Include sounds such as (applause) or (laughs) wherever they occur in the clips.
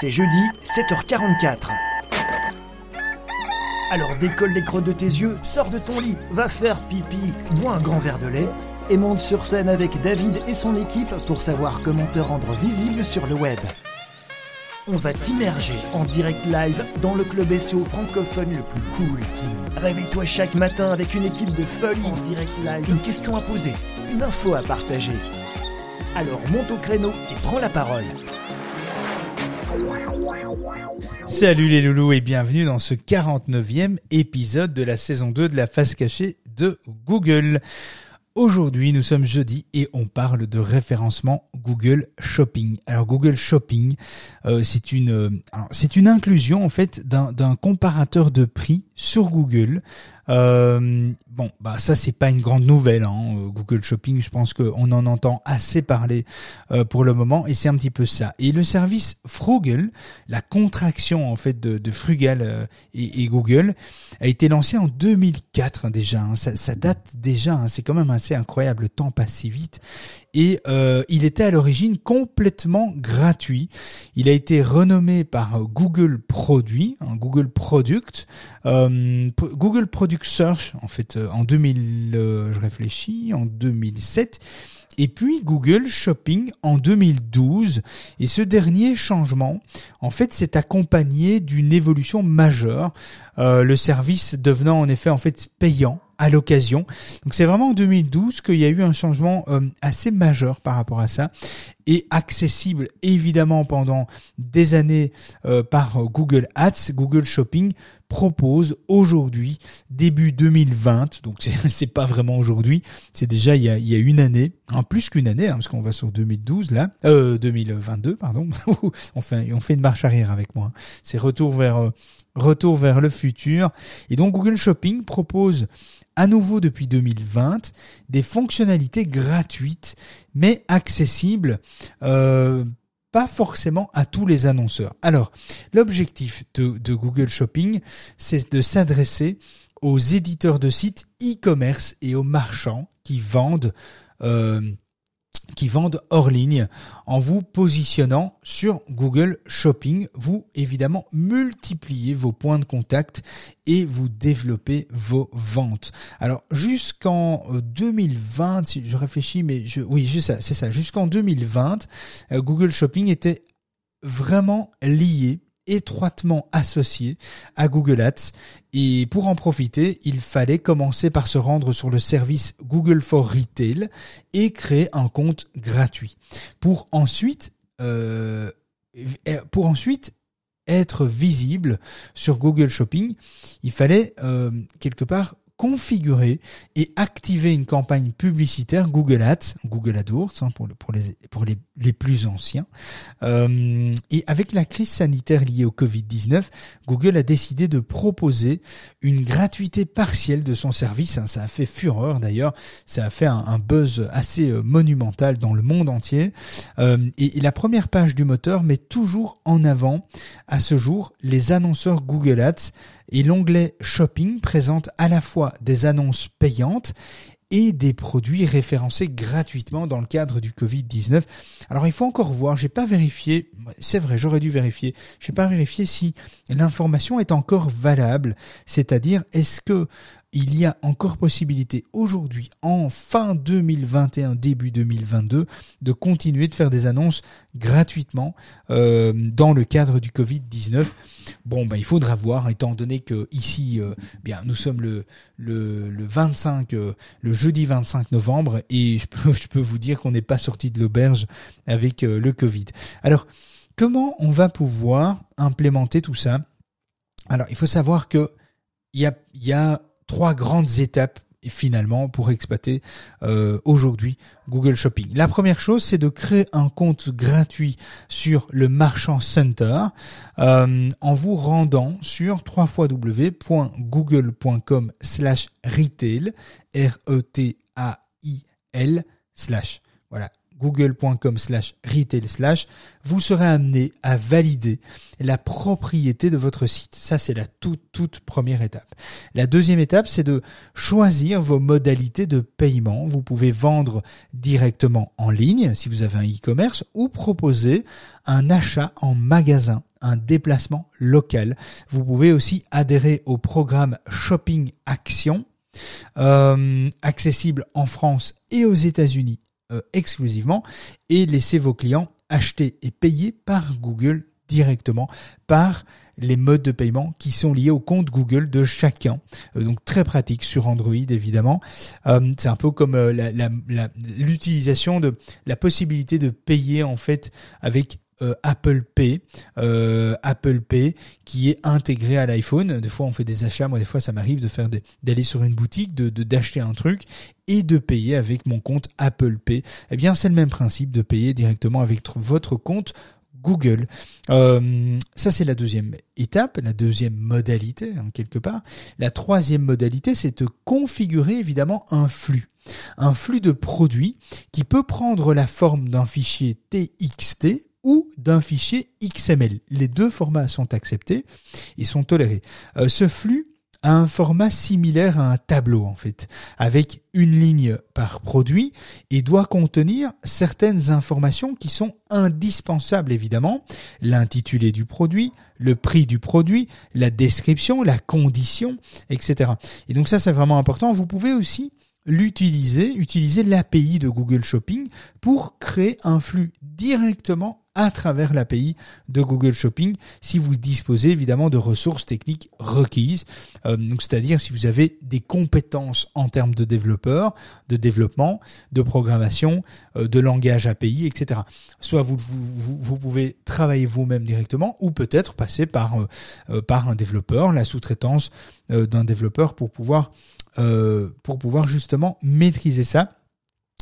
C'est jeudi, 7h44. Alors décolle les creux de tes yeux, sors de ton lit, va faire pipi, bois un grand verre de lait et monte sur scène avec David et son équipe pour savoir comment te rendre visible sur le web. On va t'immerger en direct live dans le club SEO francophone le plus cool. Réveille-toi chaque matin avec une équipe de folie en direct live, une question à poser, une info à partager. Alors monte au créneau et prends la parole. Salut les loulous et bienvenue dans ce 49e épisode de la saison 2 de la face cachée de Google. Aujourd'hui, nous sommes jeudi et on parle de référencement Google Shopping. Alors Google Shopping, euh, c'est une euh, c'est une inclusion en fait d'un comparateur de prix sur Google euh, bon, bah ça c'est pas une grande nouvelle. Hein. Euh, Google Shopping, je pense qu'on en entend assez parler euh, pour le moment, et c'est un petit peu ça. Et le service Frugal, la contraction en fait de, Frugal et, Google, a été lancé en 2004 hein, déjà. Hein. Ça, ça, date déjà. Hein. C'est quand même assez incroyable. Le temps passe si vite et euh, il était à l'origine complètement gratuit. Il a été renommé par Google Produit, hein, Google Product, euh, Google Product Search en fait euh, en 2000, je réfléchis, en 2007 et puis Google Shopping en 2012. Et ce dernier changement, en fait, s'est accompagné d'une évolution majeure, le service devenant en effet en fait payant à l'occasion. Donc c'est vraiment en 2012 qu'il y a eu un changement euh, assez majeur par rapport à ça et accessible évidemment pendant des années euh, par Google Ads, Google Shopping propose aujourd'hui, début 2020, donc (laughs) c'est pas vraiment aujourd'hui, c'est déjà il y a, il y a une année, en plus qu'une année, hein, parce qu'on va sur 2012 là, euh, 2022 pardon, (laughs) on fait on fait une marche arrière avec moi, hein. c'est retour vers euh, retour vers le futur, et donc Google Shopping propose à nouveau depuis 2020 des fonctionnalités gratuites mais accessibles euh, pas forcément à tous les annonceurs. Alors, l'objectif de, Google Shopping, c'est de s'adresser aux éditeurs de sites e-commerce et aux marchands qui vendent euh, qui vendent hors ligne en vous positionnant sur Google Shopping. Vous, évidemment, multipliez vos points de contact et vous développez vos ventes. Alors, jusqu'en 2020, euh, si je réfléchis, mais je, oui, c'est ça, jusqu'en 2020, euh, Google Shopping était vraiment lié étroitement associé à Google Ads. Et pour en profiter, il fallait commencer par se rendre sur le service Google for Retail et créer un compte gratuit. Pour ensuite euh, pour ensuite être visible sur Google Shopping, il fallait euh, quelque part configurer et activer une campagne publicitaire Google Ads, Google AdWords hein, pour, pour, les, pour les, les plus anciens. Euh, et avec la crise sanitaire liée au Covid-19, Google a décidé de proposer une gratuité partielle de son service. Hein, ça a fait fureur d'ailleurs, ça a fait un, buzz assez euh, monumental dans le monde entier. Euh, et, et la première page du moteur met toujours en avant, à ce jour, les annonceurs Google Ads et l'onglet Shopping présente à la fois des annonces payantes et des produits référencés gratuitement dans le cadre du Covid-19. Alors il faut encore voir, j'ai pas vérifié, c'est vrai, j'aurais dû vérifier, j'ai pas vérifié si l'information est encore valable, c'est-à-dire est-ce que il y a encore possibilité aujourd'hui, en fin 2021, début 2022, de continuer de faire des annonces gratuitement euh, dans le cadre du Covid-19. Bon, ben il faudra voir, étant donné que ici, euh, bien, nous sommes le le, le 25, euh, le jeudi 25 novembre, et je peux je peux vous dire qu'on n'est pas sorti de l'auberge avec le Covid. Alors, comment on va pouvoir implémenter tout ça? Alors, il faut savoir que il y a, y a trois grandes étapes finalement pour exploiter euh, aujourd'hui Google Shopping. La première chose, c'est de créer un compte gratuit sur le Marchand Center euh, en vous rendant sur www.google.com slash retail, R-E-T-A-I-L slash. Voilà, google.com slash retail slash, vous serez amené à valider la propriété de votre site. Ça, c'est la toute, toute première étape. La deuxième étape, c'est de choisir vos modalités de paiement. Vous pouvez vendre directement en ligne si vous avez un e-commerce ou proposer un achat en magasin un déplacement local. Vous pouvez aussi adhérer au programme Shopping Action, euh, accessible en France et aux États-Unis euh, exclusivement, et laisser vos clients acheter et payer par Google directement par les modes de paiement qui sont liés au compte Google de chacun. Euh, donc très pratique sur Android évidemment. Euh, c'est un peu comme l'utilisation de la possibilité de payer en fait avec euh, Apple Pay, euh, Apple Pay qui est intégré à l'iPhone. Des fois on fait des achats, moi des fois ça m'arrive de faire d'aller sur une boutique, de d'acheter un truc et de payer avec mon compte Apple Pay. Eh bien c'est le même principe de payer directement avec votre compte Google. Euh, ça, c'est la deuxième étape, la deuxième modalité, en hein, quelque part. La troisième modalité, c'est de configurer évidemment un flux. Un flux de produits qui peut prendre la forme d'un fichier TXT ou d'un fichier XML. Les deux formats sont acceptés et sont tolérés. Euh, ce flux a un format similaire à un tableau en fait, avec une ligne par produit et doit contenir certaines informations qui sont indispensables évidemment, l'intitulé du produit, le prix du produit, la description, la condition, etc. Et donc ça c'est vraiment important. Vous pouvez aussi l'utiliser, utiliser l'API de Google Shopping pour créer un flux directement à travers l'API de Google Shopping si vous disposez évidemment de ressources techniques requises. Euh, donc c'est-à-dire si vous avez des compétences en termes de développeurs, de développement, de programmation, euh, de langage API, etc. Soit vous, vous, vous pouvez travailler vous-même directement ou peut-être passer par, euh, par un développeur, la sous-traitance d'un développeur pour pouvoir, pour pouvoir justement maîtriser ça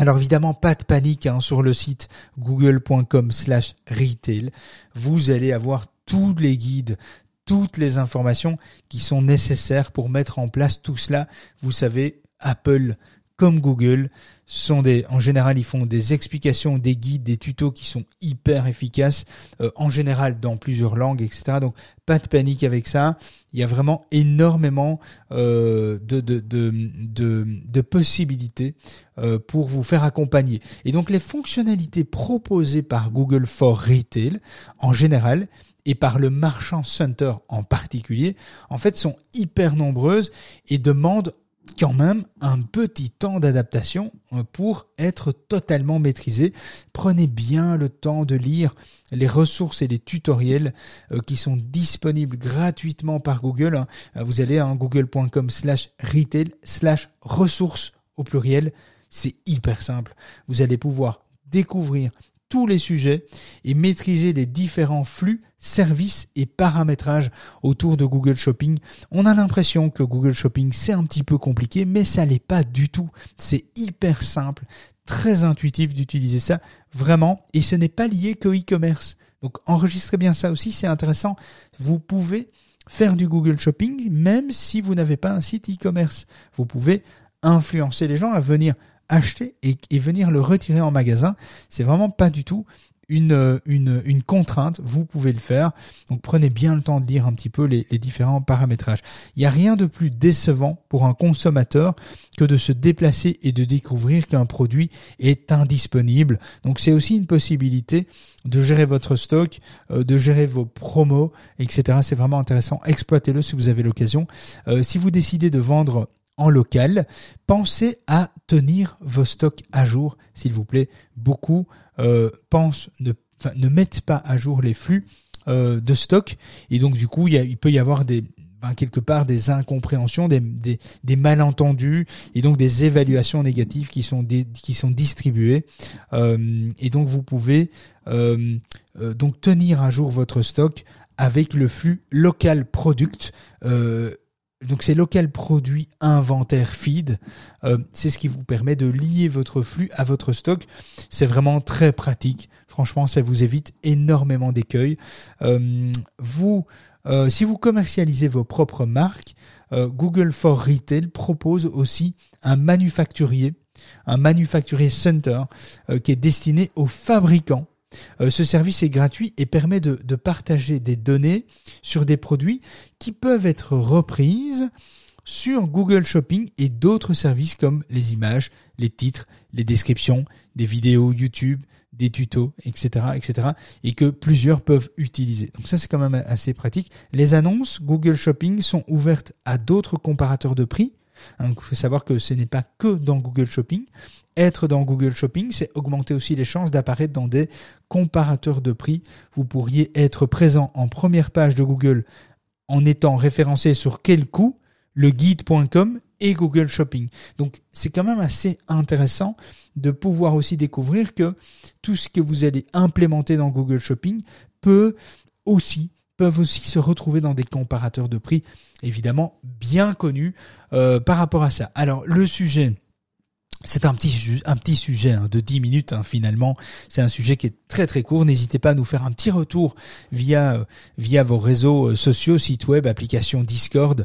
alors évidemment, pas de panique hein, sur le site google.com slash retail. Vous allez avoir tous les guides, toutes les informations qui sont nécessaires pour mettre en place tout cela. Vous savez, Apple comme Google sont des, en général, ils font des explications, des guides, des tutos qui sont hyper efficaces, euh, en général dans plusieurs langues, etc. Donc pas de panique avec ça. Il y a vraiment énormément euh, de, de, de, de, possibilités euh, pour vous faire accompagner. Et donc les fonctionnalités proposées par Google for Retail, en général, et par le Marchand Center en particulier, en fait, sont hyper nombreuses et demandent quand même un petit temps d'adaptation euh, pour être totalement maîtrisé. Prenez bien le temps de lire les ressources et les tutoriels euh, qui sont disponibles gratuitement par Google. Hein. Euh, vous allez à google.com slash retail slash ressources au pluriel. C'est hyper simple. Vous allez pouvoir découvrir tous les sujets et maîtriser les différents flux, services et paramétrages autour de Google Shopping. On a l'impression que Google Shopping c'est un petit peu compliqué, mais ça l'est pas du tout. C'est hyper simple, très intuitif d'utiliser ça, vraiment, et ce n'est pas lié qu'au e-commerce. Donc enregistrez bien ça aussi, c'est intéressant. Vous pouvez faire du Google Shopping même si vous n'avez pas un site e-commerce. Vous pouvez influencer les gens à venir acheter et, venir le retirer en magasin. C'est vraiment pas du tout une, une, une, contrainte, vous pouvez le faire. Donc prenez bien le temps de lire un petit peu les, différents paramétrages. Il n'y a rien de plus décevant pour un consommateur que de se déplacer et de découvrir qu'un produit est indisponible. Donc c'est aussi une possibilité de gérer votre stock, euh, de gérer vos promos, etc. C'est vraiment intéressant. Exploitez-le si vous avez l'occasion. Euh, si vous décidez de vendre en local. Pensez à tenir vos stocks à jour, s'il vous plaît. Beaucoup euh, pensent ne, ne mettent pas à jour les flux euh, de stock et donc du coup il, peut y avoir des ben, quelque part des incompréhensions, des, des, malentendus et donc des évaluations négatives qui sont qui sont distribuées euh, et donc vous pouvez donc tenir à jour votre stock avec le flux local product donc c'est local produit inventaire feed. Euh, c'est ce qui vous permet de lier votre flux à votre stock. C'est vraiment très pratique. Franchement, ça vous évite énormément d'écueils. Euh, vous, euh, si vous commercialisez vos propres marques, Google for Retail propose aussi un manufacturier, un manufacturier center qui est destiné aux fabricants euh, ce service est gratuit et permet de, partager des données sur des produits qui peuvent être reprises sur Google Shopping et d'autres services comme les images, les titres, les descriptions, des vidéos YouTube, des tutos, etc., etc., et que plusieurs peuvent utiliser. Donc ça, c'est quand même assez pratique. Les annonces Google Shopping sont ouvertes à d'autres comparateurs de prix. Il faut savoir que ce n'est pas que dans Google Shopping. Être dans Google Shopping, c'est augmenter aussi les chances d'apparaître dans des comparateurs de prix. Vous pourriez être présent en première page de Google en étant référencé sur quel coût? Le guide.com et Google Shopping. Donc c'est quand même assez intéressant de pouvoir aussi découvrir que tout ce que vous allez implémenter dans Google Shopping peut aussi peuvent aussi se retrouver dans des comparateurs de prix évidemment bien connus euh, par rapport à ça. Alors le sujet c'est un petit, un petit sujet hein, de 10 minutes hein, finalement. C'est un sujet qui est très très court. N'hésitez pas à nous faire un petit retour via euh, via vos réseaux euh, sociaux, site web, application Discord.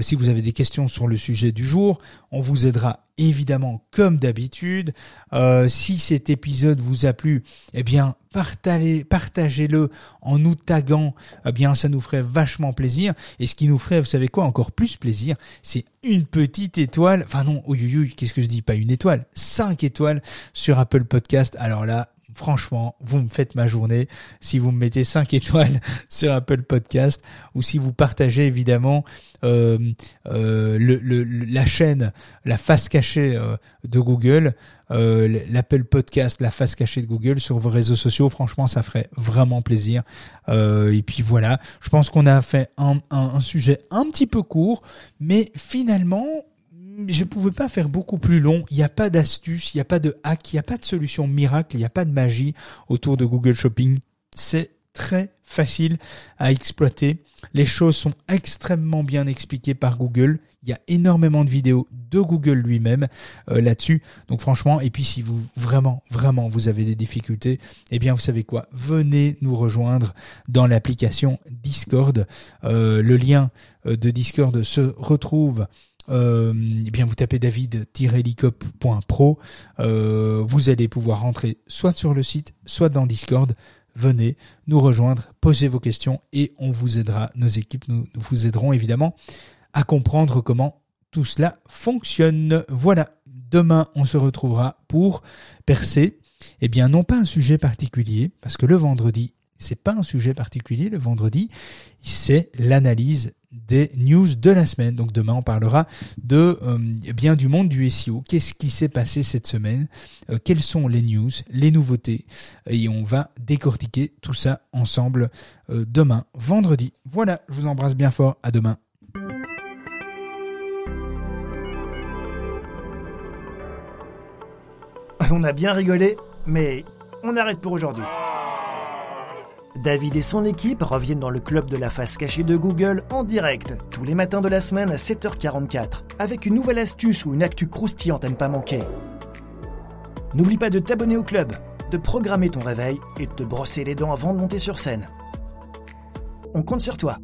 Si vous avez des questions sur le sujet du jour, on vous aidera évidemment comme d'habitude. Euh, si cet épisode vous a plu, eh bien partagez, partagez-le en nous taguant. Eh bien, ça nous ferait vachement plaisir. Et ce qui nous ferait, vous savez quoi, encore plus plaisir, c'est une petite étoile. Enfin non, oui, qu'est-ce que je dis? Pas une étoile, cinq étoiles sur Apple Podcast. Alors là, franchement, vous me faites ma journée si vous me mettez 5 (laughs) étoiles sur Apple Podcast ou si vous partagez évidemment euh, euh, la chaîne, la face cachée euh, de Google, l'Apple Podcast, la face cachée de Google sur vos réseaux sociaux. Franchement, ça ferait vraiment plaisir. et puis voilà, je pense qu'on a fait un sujet un petit peu court, mais finalement je pouvais pas faire beaucoup plus long. Il n'y a pas d'astuce, il n'y a pas de hack, il n'y a pas de solution miracle, il n'y a pas de magie autour de Google Shopping. C'est très facile à exploiter. Les choses sont extrêmement bien expliquées par Google. Il y a énormément de vidéos de Google lui-même euh, là-dessus. Donc franchement, et puis si vous vraiment, vraiment vous avez des difficultés, eh bien vous savez quoi, venez nous rejoindre dans l'application Discord. Euh, le lien euh, de Discord se retrouve euh, eh bien vous tapez david-licop.pro, euh, vous allez pouvoir rentrer soit sur le site, soit dans Discord. Venez nous rejoindre, posez vos questions et on vous aidera. Nos équipes nous, vous aideront évidemment à comprendre comment tout cela fonctionne. Voilà, demain on se retrouvera pour percer. Eh bien non pas un sujet particulier, parce que le vendredi c'est pas un sujet particulier le vendredi, c'est l'analyse des news de la semaine. Donc demain, on parlera de euh, bien du monde du SEO. Qu'est-ce qui s'est passé cette semaine? Euh, Quelles sont les news, les nouveautés? Et on va décortiquer tout ça ensemble euh, demain, vendredi. Voilà, je vous embrasse bien fort. À demain. On a bien rigolé, mais on arrête pour aujourd'hui. David et son équipe reviennent dans le club de la face cachée de Google en direct, tous les matins de la semaine à 7h44, avec une nouvelle astuce ou une actu croustillante à ne pas manquer. N'oublie pas de t'abonner au club, de programmer ton réveil et de te brosser les dents avant de monter sur scène. On compte sur toi.